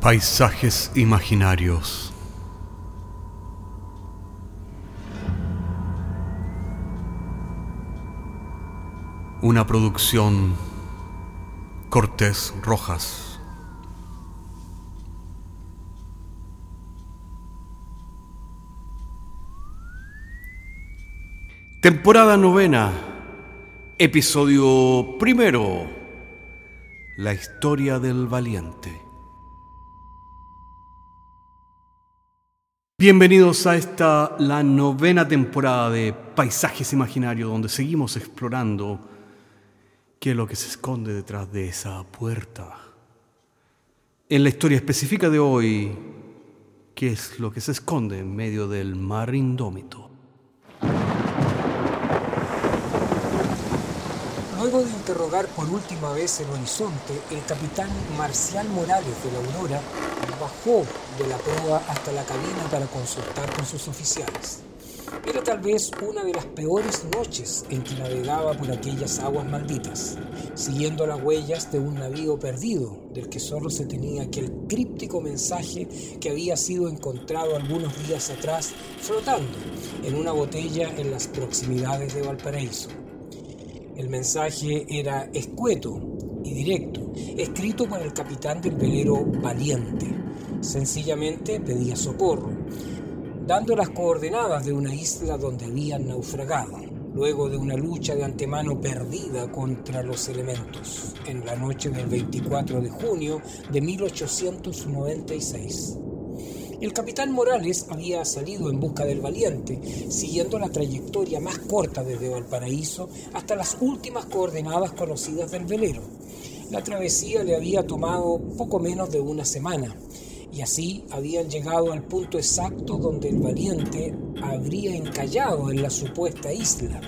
Paisajes imaginarios. Una producción Cortés Rojas. Temporada novena, episodio primero, la historia del valiente. Bienvenidos a esta, la novena temporada de Paisajes Imaginarios, donde seguimos explorando qué es lo que se esconde detrás de esa puerta. En la historia específica de hoy, qué es lo que se esconde en medio del mar indómito. De interrogar por última vez el horizonte, el capitán Marcial Morales de la Aurora bajó de la proa hasta la cabina para consultar con sus oficiales. Era tal vez una de las peores noches en que navegaba por aquellas aguas malditas, siguiendo las huellas de un navío perdido, del que solo se tenía aquel críptico mensaje que había sido encontrado algunos días atrás flotando en una botella en las proximidades de Valparaíso. El mensaje era escueto y directo, escrito por el capitán del velero Valiente. Sencillamente pedía socorro, dando las coordenadas de una isla donde habían naufragado, luego de una lucha de antemano perdida contra los elementos, en la noche del 24 de junio de 1896. El capitán Morales había salido en busca del valiente, siguiendo la trayectoria más corta desde Valparaíso hasta las últimas coordenadas conocidas del velero. La travesía le había tomado poco menos de una semana, y así habían llegado al punto exacto donde el valiente habría encallado en la supuesta isla,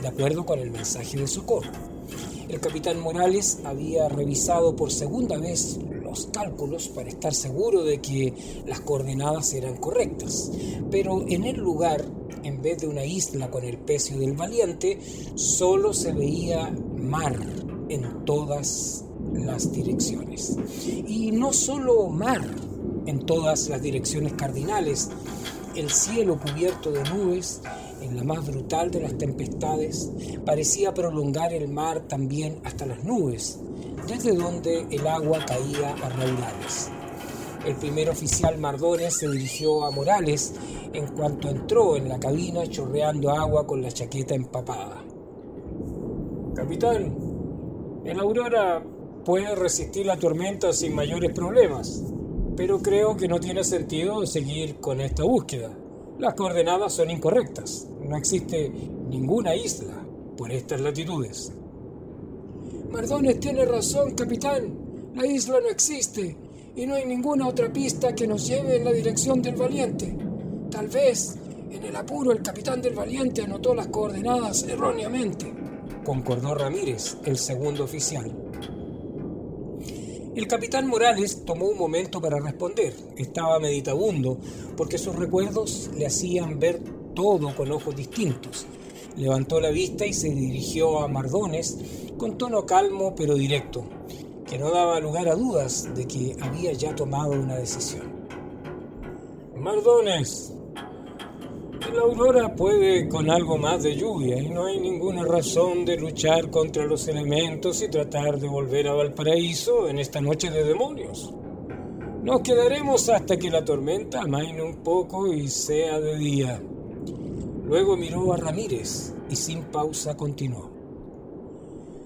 de acuerdo con el mensaje de socorro. El capitán Morales había revisado por segunda vez los cálculos para estar seguro de que las coordenadas eran correctas, pero en el lugar, en vez de una isla con el pecio del valiente, solo se veía mar en todas las direcciones. Y no solo mar en todas las direcciones cardinales, el cielo cubierto de nubes, en la más brutal de las tempestades, parecía prolongar el mar también hasta las nubes, desde donde el agua caía a raudales. El primer oficial Mardones se dirigió a Morales en cuanto entró en la cabina chorreando agua con la chaqueta empapada. Capitán, el Aurora puede resistir la tormenta sin mayores problemas, pero creo que no tiene sentido seguir con esta búsqueda. Las coordenadas son incorrectas. No existe ninguna isla por estas latitudes. Mardones tiene razón, capitán. La isla no existe y no hay ninguna otra pista que nos lleve en la dirección del valiente. Tal vez, en el apuro, el capitán del valiente anotó las coordenadas erróneamente, concordó Ramírez, el segundo oficial. El capitán Morales tomó un momento para responder. Estaba meditabundo porque sus recuerdos le hacían ver todo con ojos distintos. Levantó la vista y se dirigió a Mardones con tono calmo pero directo, que no daba lugar a dudas de que había ya tomado una decisión. Mardones, la aurora puede con algo más de lluvia y no hay ninguna razón de luchar contra los elementos y tratar de volver a Valparaíso en esta noche de demonios. Nos quedaremos hasta que la tormenta amaine un poco y sea de día. Luego miró a Ramírez y sin pausa continuó.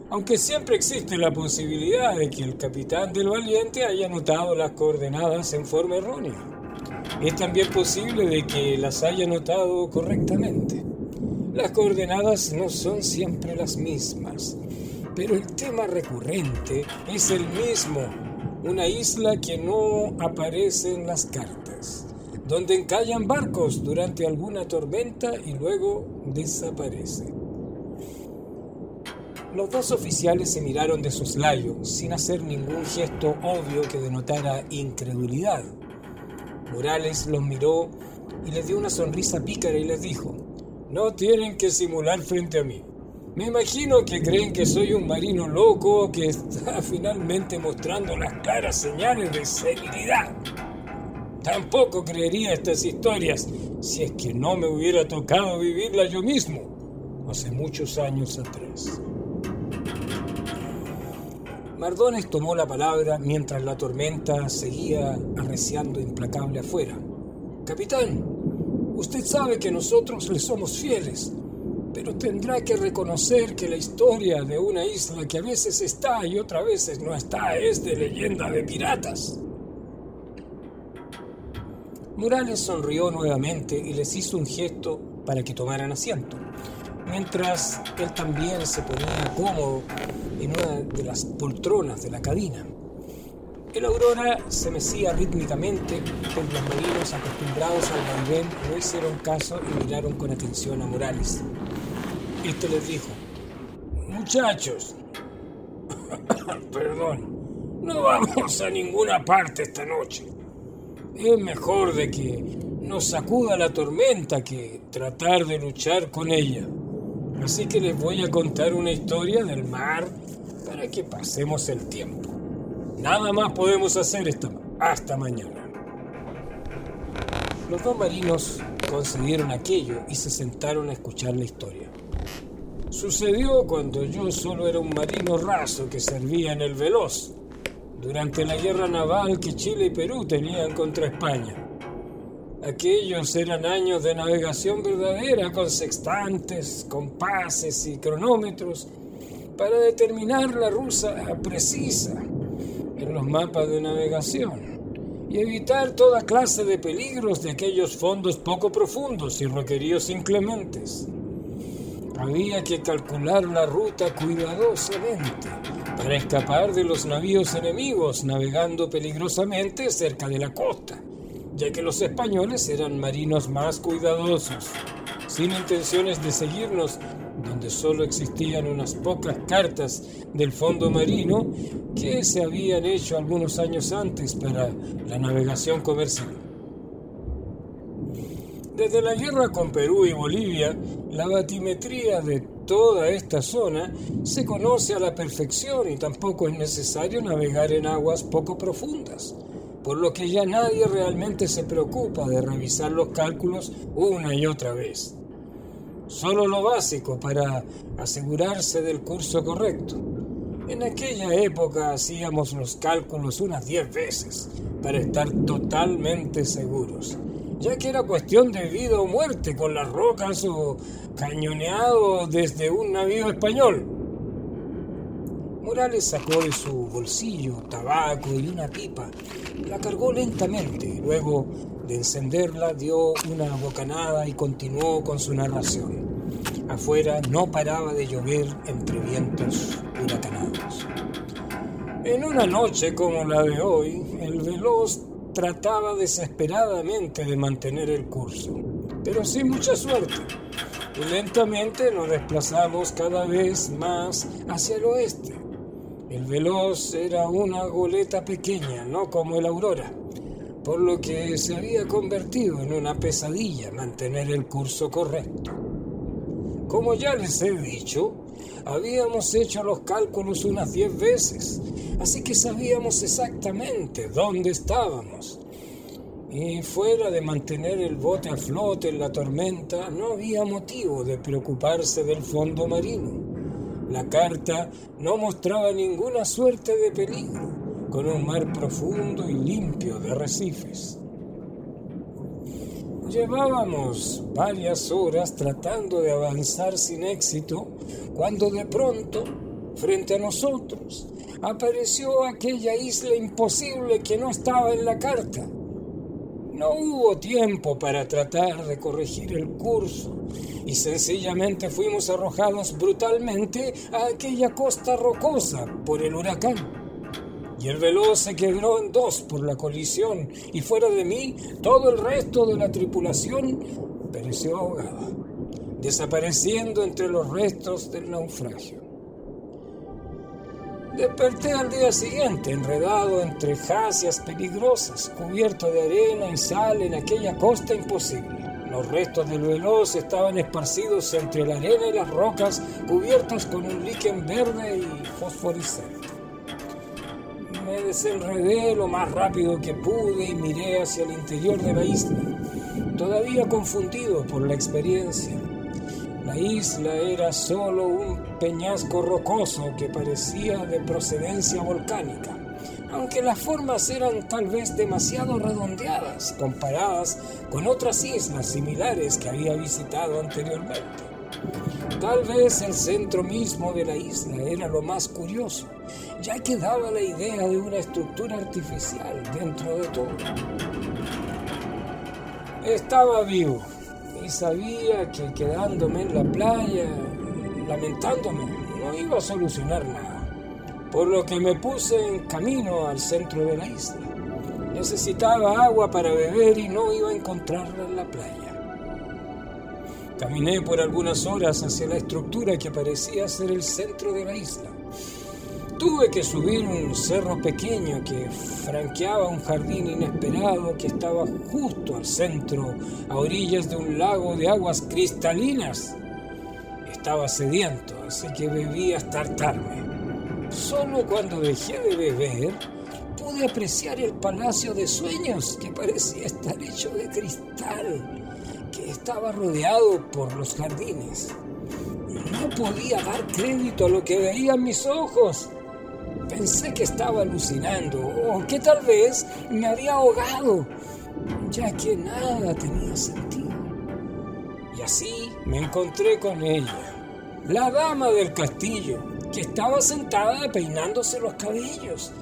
Aunque siempre existe la posibilidad de que el capitán del valiente haya notado las coordenadas en forma errónea. Es también posible de que las haya notado correctamente. Las coordenadas no son siempre las mismas, pero el tema recurrente es el mismo, una isla que no aparece en las cartas, donde encallan barcos durante alguna tormenta y luego desaparece. Los dos oficiales se miraron de soslayo, sin hacer ningún gesto obvio que denotara incredulidad. Morales los miró y les dio una sonrisa pícara y les dijo, no tienen que simular frente a mí. Me imagino que creen que soy un marino loco que está finalmente mostrando las claras señales de serenidad. Tampoco creería estas historias si es que no me hubiera tocado vivirlas yo mismo, hace muchos años atrás. Mardones tomó la palabra mientras la tormenta seguía arreciando implacable afuera. Capitán, usted sabe que nosotros le somos fieles, pero tendrá que reconocer que la historia de una isla que a veces está y otras veces no está es de leyenda de piratas. Morales sonrió nuevamente y les hizo un gesto para que tomaran asiento, mientras él también se ponía cómodo en una de las poltronas de la cabina. El Aurora se mecía rítmicamente, pero los marinos acostumbrados al vaivén no hicieron caso y miraron con atención a Morales. Este les dijo, muchachos, perdón, no vamos a ninguna parte esta noche es mejor de que nos sacuda la tormenta que tratar de luchar con ella. Así que les voy a contar una historia del mar para que pasemos el tiempo. Nada más podemos hacer esta, hasta mañana. Los dos marinos concedieron aquello y se sentaron a escuchar la historia. Sucedió cuando yo solo era un marino raso que servía en el Veloz durante la guerra naval que Chile y Perú tenían contra España. Aquellos eran años de navegación verdadera con sextantes, compases y cronómetros para determinar la rusa precisa en los mapas de navegación y evitar toda clase de peligros de aquellos fondos poco profundos y roqueríos inclementes. Había que calcular la ruta cuidadosamente para escapar de los navíos enemigos navegando peligrosamente cerca de la costa, ya que los españoles eran marinos más cuidadosos, sin intenciones de seguirnos donde solo existían unas pocas cartas del fondo marino que se habían hecho algunos años antes para la navegación comercial. Desde la guerra con Perú y Bolivia, la batimetría de toda esta zona se conoce a la perfección y tampoco es necesario navegar en aguas poco profundas, por lo que ya nadie realmente se preocupa de revisar los cálculos una y otra vez. Solo lo básico para asegurarse del curso correcto. En aquella época hacíamos los cálculos unas diez veces para estar totalmente seguros ya que era cuestión de vida o muerte con las rocas o cañoneado desde un navío español. Morales sacó de su bolsillo tabaco y una pipa, la cargó lentamente, luego de encenderla dio una bocanada y continuó con su narración. Afuera no paraba de llover entre vientos huracanados. En una noche como la de hoy, el veloz trataba desesperadamente de mantener el curso, pero sin mucha suerte. Y lentamente nos desplazamos cada vez más hacia el oeste. El veloz era una goleta pequeña, no como el Aurora, por lo que se había convertido en una pesadilla mantener el curso correcto. Como ya les he dicho, habíamos hecho los cálculos unas diez veces así que sabíamos exactamente dónde estábamos. Y fuera de mantener el bote a flote en la tormenta, no había motivo de preocuparse del fondo marino. La carta no mostraba ninguna suerte de peligro, con un mar profundo y limpio de arrecifes. Llevábamos varias horas tratando de avanzar sin éxito, cuando de pronto, frente a nosotros, apareció aquella isla imposible que no estaba en la carta. No hubo tiempo para tratar de corregir el curso y sencillamente fuimos arrojados brutalmente a aquella costa rocosa por el huracán. Y el veloz se quebró en dos por la colisión y fuera de mí todo el resto de la tripulación pereció ahogada, desapareciendo entre los restos del naufragio. Desperté al día siguiente, enredado entre jacias peligrosas, cubierto de arena y sal en aquella costa imposible. Los restos del veloz estaban esparcidos entre la arena y las rocas cubiertas con un líquen verde y fosforescente. Me desenredé lo más rápido que pude y miré hacia el interior de la isla, todavía confundido por la experiencia. La isla era solo un peñasco rocoso que parecía de procedencia volcánica, aunque las formas eran tal vez demasiado redondeadas comparadas con otras islas similares que había visitado anteriormente. Tal vez el centro mismo de la isla era lo más curioso, ya que daba la idea de una estructura artificial dentro de todo. Estaba vivo, sabía que quedándome en la playa, lamentándome, no iba a solucionar nada. Por lo que me puse en camino al centro de la isla. Necesitaba agua para beber y no iba a encontrarla en la playa. Caminé por algunas horas hacia la estructura que parecía ser el centro de la isla. Tuve que subir un cerro pequeño que franqueaba un jardín inesperado que estaba justo al centro, a orillas de un lago de aguas cristalinas. Estaba sediento, así que bebí hasta hartarme. Solo cuando dejé de beber pude apreciar el palacio de sueños que parecía estar hecho de cristal, estaba rodeado por los jardines. No podía dar crédito a lo que veían mis ojos. Pensé que estaba alucinando o que tal vez me había ahogado, ya que nada tenía sentido. Y así me encontré con ella, la dama del castillo, que estaba sentada peinándose los cabellos,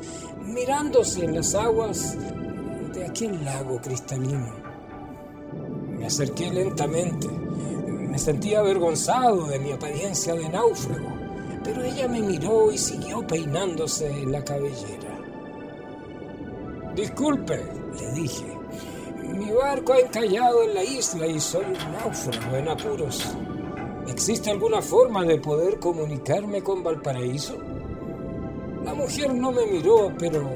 mirándose en las aguas de aquel lago cristalino. Me acerqué lentamente, me sentía avergonzado de mi apariencia de náufrago pero ella me miró y siguió peinándose la cabellera. Disculpe, le dije. Mi barco ha encallado en la isla y soy un náufrago en apuros. ¿Existe alguna forma de poder comunicarme con Valparaíso? La mujer no me miró, pero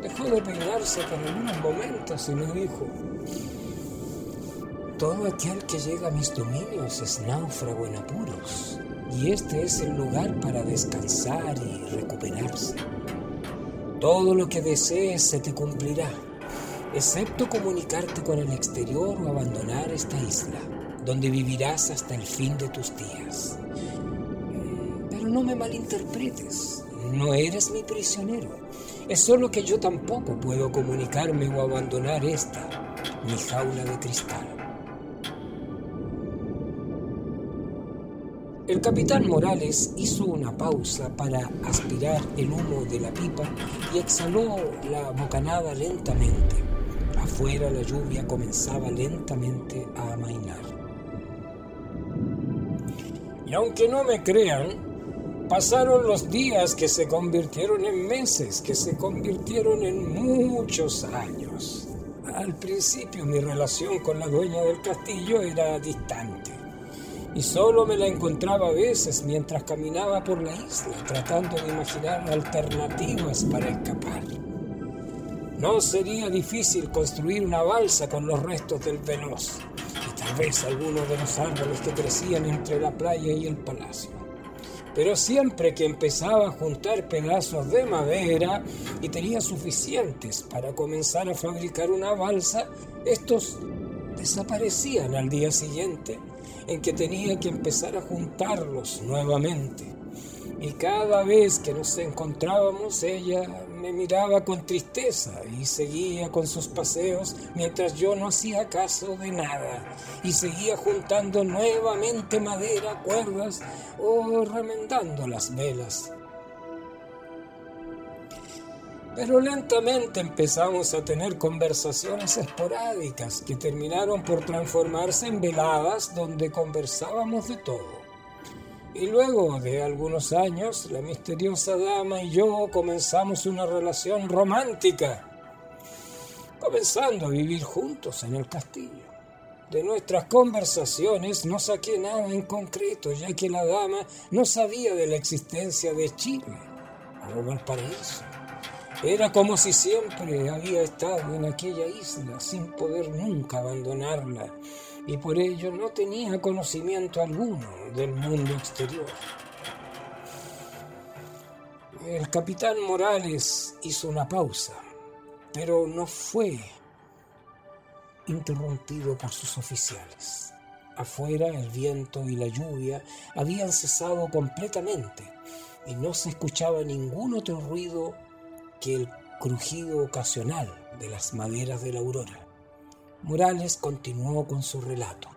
dejó de peinarse por algunos momentos y me dijo, todo aquel que llega a mis dominios es náufrago en apuros y este es el lugar para descansar y recuperarse. Todo lo que desees se te cumplirá, excepto comunicarte con el exterior o abandonar esta isla, donde vivirás hasta el fin de tus días. Mm, pero no me malinterpretes, no eres mi prisionero. Es solo que yo tampoco puedo comunicarme o abandonar esta, mi jaula de cristal. El capitán Morales hizo una pausa para aspirar el humo de la pipa y exhaló la bocanada lentamente. Afuera la lluvia comenzaba lentamente a amainar. Y aunque no me crean, pasaron los días que se convirtieron en meses, que se convirtieron en muchos años. Al principio mi relación con la dueña del castillo era distante y solo me la encontraba a veces mientras caminaba por la isla tratando de imaginar alternativas para escapar. No sería difícil construir una balsa con los restos del veloz y tal vez algunos de los árboles que crecían entre la playa y el palacio. Pero siempre que empezaba a juntar pedazos de madera y tenía suficientes para comenzar a fabricar una balsa, estos desaparecían al día siguiente en que tenía que empezar a juntarlos nuevamente. Y cada vez que nos encontrábamos, ella me miraba con tristeza y seguía con sus paseos mientras yo no hacía caso de nada y seguía juntando nuevamente madera, cuerdas o remendando las velas. Pero lentamente empezamos a tener conversaciones esporádicas que terminaron por transformarse en veladas donde conversábamos de todo. Y luego de algunos años, la misteriosa dama y yo comenzamos una relación romántica, comenzando a vivir juntos en el castillo. De nuestras conversaciones no saqué nada en concreto, ya que la dama no sabía de la existencia de Chile o Valparaíso. Era como si siempre había estado en aquella isla sin poder nunca abandonarla y por ello no tenía conocimiento alguno del mundo exterior. El capitán Morales hizo una pausa, pero no fue interrumpido por sus oficiales. Afuera el viento y la lluvia habían cesado completamente y no se escuchaba ningún otro ruido que el crujido ocasional de las maderas de la aurora. Morales continuó con su relato.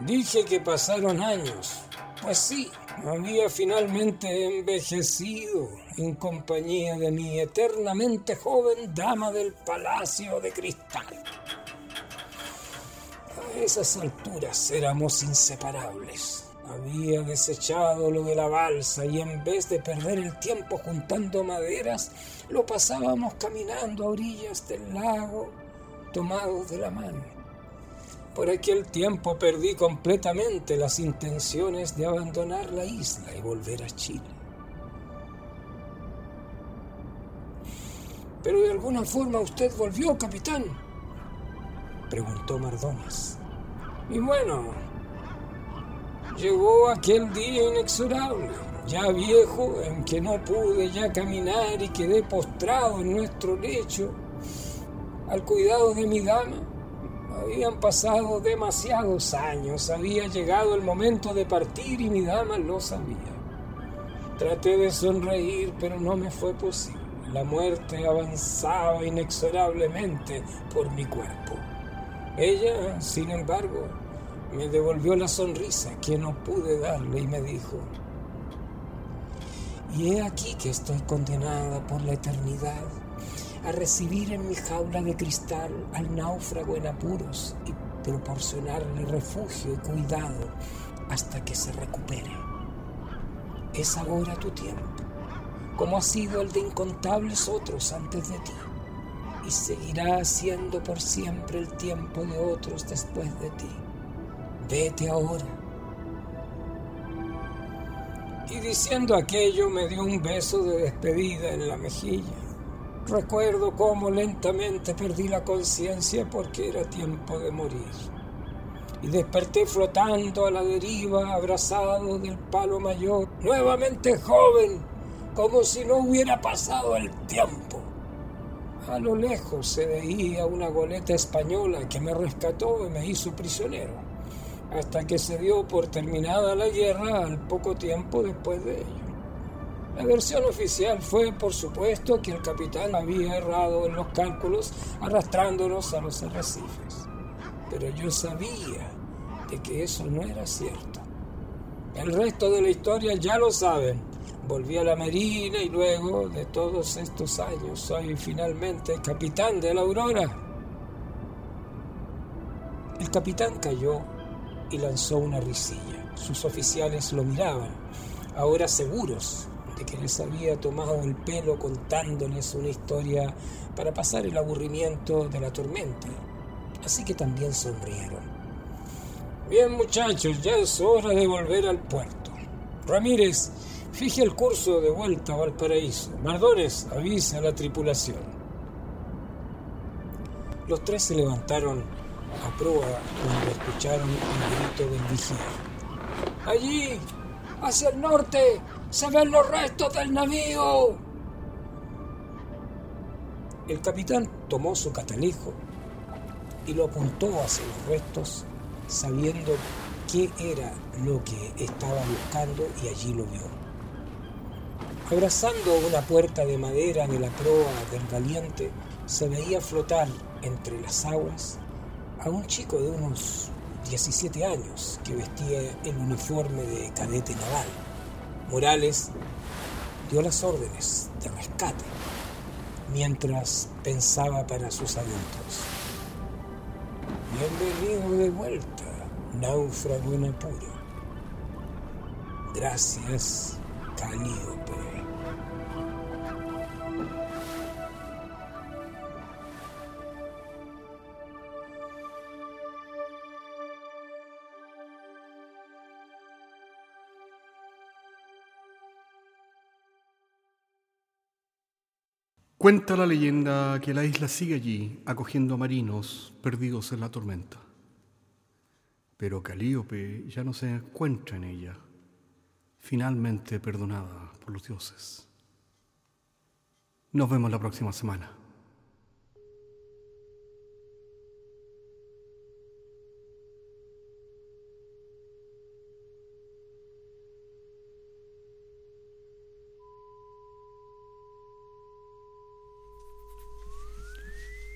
Dije que pasaron años. Pues sí, había finalmente envejecido en compañía de mi eternamente joven dama del Palacio de Cristal. A esas alturas éramos inseparables. Había desechado lo de la balsa y en vez de perder el tiempo juntando maderas, lo pasábamos caminando a orillas del lago, tomados de la mano. Por aquel tiempo perdí completamente las intenciones de abandonar la isla y volver a Chile. Pero de alguna forma usted volvió, capitán, preguntó Mardones. Y bueno, llegó aquel día inexorable, ya viejo, en que no pude ya caminar y quedé postrado en nuestro lecho al cuidado de mi dama. Habían pasado demasiados años, había llegado el momento de partir y mi dama lo sabía. Traté de sonreír, pero no me fue posible. La muerte avanzaba inexorablemente por mi cuerpo. Ella, sin embargo, me devolvió la sonrisa que no pude darle y me dijo, y he aquí que estoy condenada por la eternidad a recibir en mi jaula de cristal al náufrago en apuros y proporcionarle refugio y cuidado hasta que se recupere. Es ahora tu tiempo, como ha sido el de incontables otros antes de ti, y seguirá siendo por siempre el tiempo de otros después de ti. Vete ahora. Y diciendo aquello me dio un beso de despedida en la mejilla. Recuerdo cómo lentamente perdí la conciencia porque era tiempo de morir. Y desperté flotando a la deriva, abrazado del palo mayor, nuevamente joven, como si no hubiera pasado el tiempo. A lo lejos se veía una goleta española que me rescató y me hizo prisionero, hasta que se dio por terminada la guerra al poco tiempo después de ello. La versión oficial fue, por supuesto, que el capitán había errado en los cálculos arrastrándonos a los arrecifes. Pero yo sabía de que eso no era cierto. El resto de la historia ya lo saben. Volví a la Marina y luego de todos estos años soy finalmente capitán de la Aurora. El capitán cayó y lanzó una risilla. Sus oficiales lo miraban, ahora seguros de que les había tomado el pelo contándoles una historia para pasar el aburrimiento de la tormenta. Así que también sonrieron. Bien muchachos, ya es hora de volver al puerto. Ramírez, fije el curso de vuelta a Valparaíso. Mardones, avisa a la tripulación. Los tres se levantaron a proa cuando escucharon el grito del vigía. Allí, hacia el norte, se ven los restos del navío. El capitán tomó su catalejo y lo apuntó hacia los restos, sabiendo qué era lo que estaba buscando y allí lo vio. Abrazando una puerta de madera de la proa del valiente, se veía flotar entre las aguas a un chico de unos 17 años que vestía el uniforme de cadete naval. Morales dio las órdenes de rescate mientras pensaba para sus adultos. Bienvenido de vuelta, náufrago en apuro. Gracias, Calíope. Cuenta la leyenda que la isla sigue allí, acogiendo a marinos perdidos en la tormenta. Pero Calíope ya no se encuentra en ella, finalmente perdonada por los dioses. Nos vemos la próxima semana.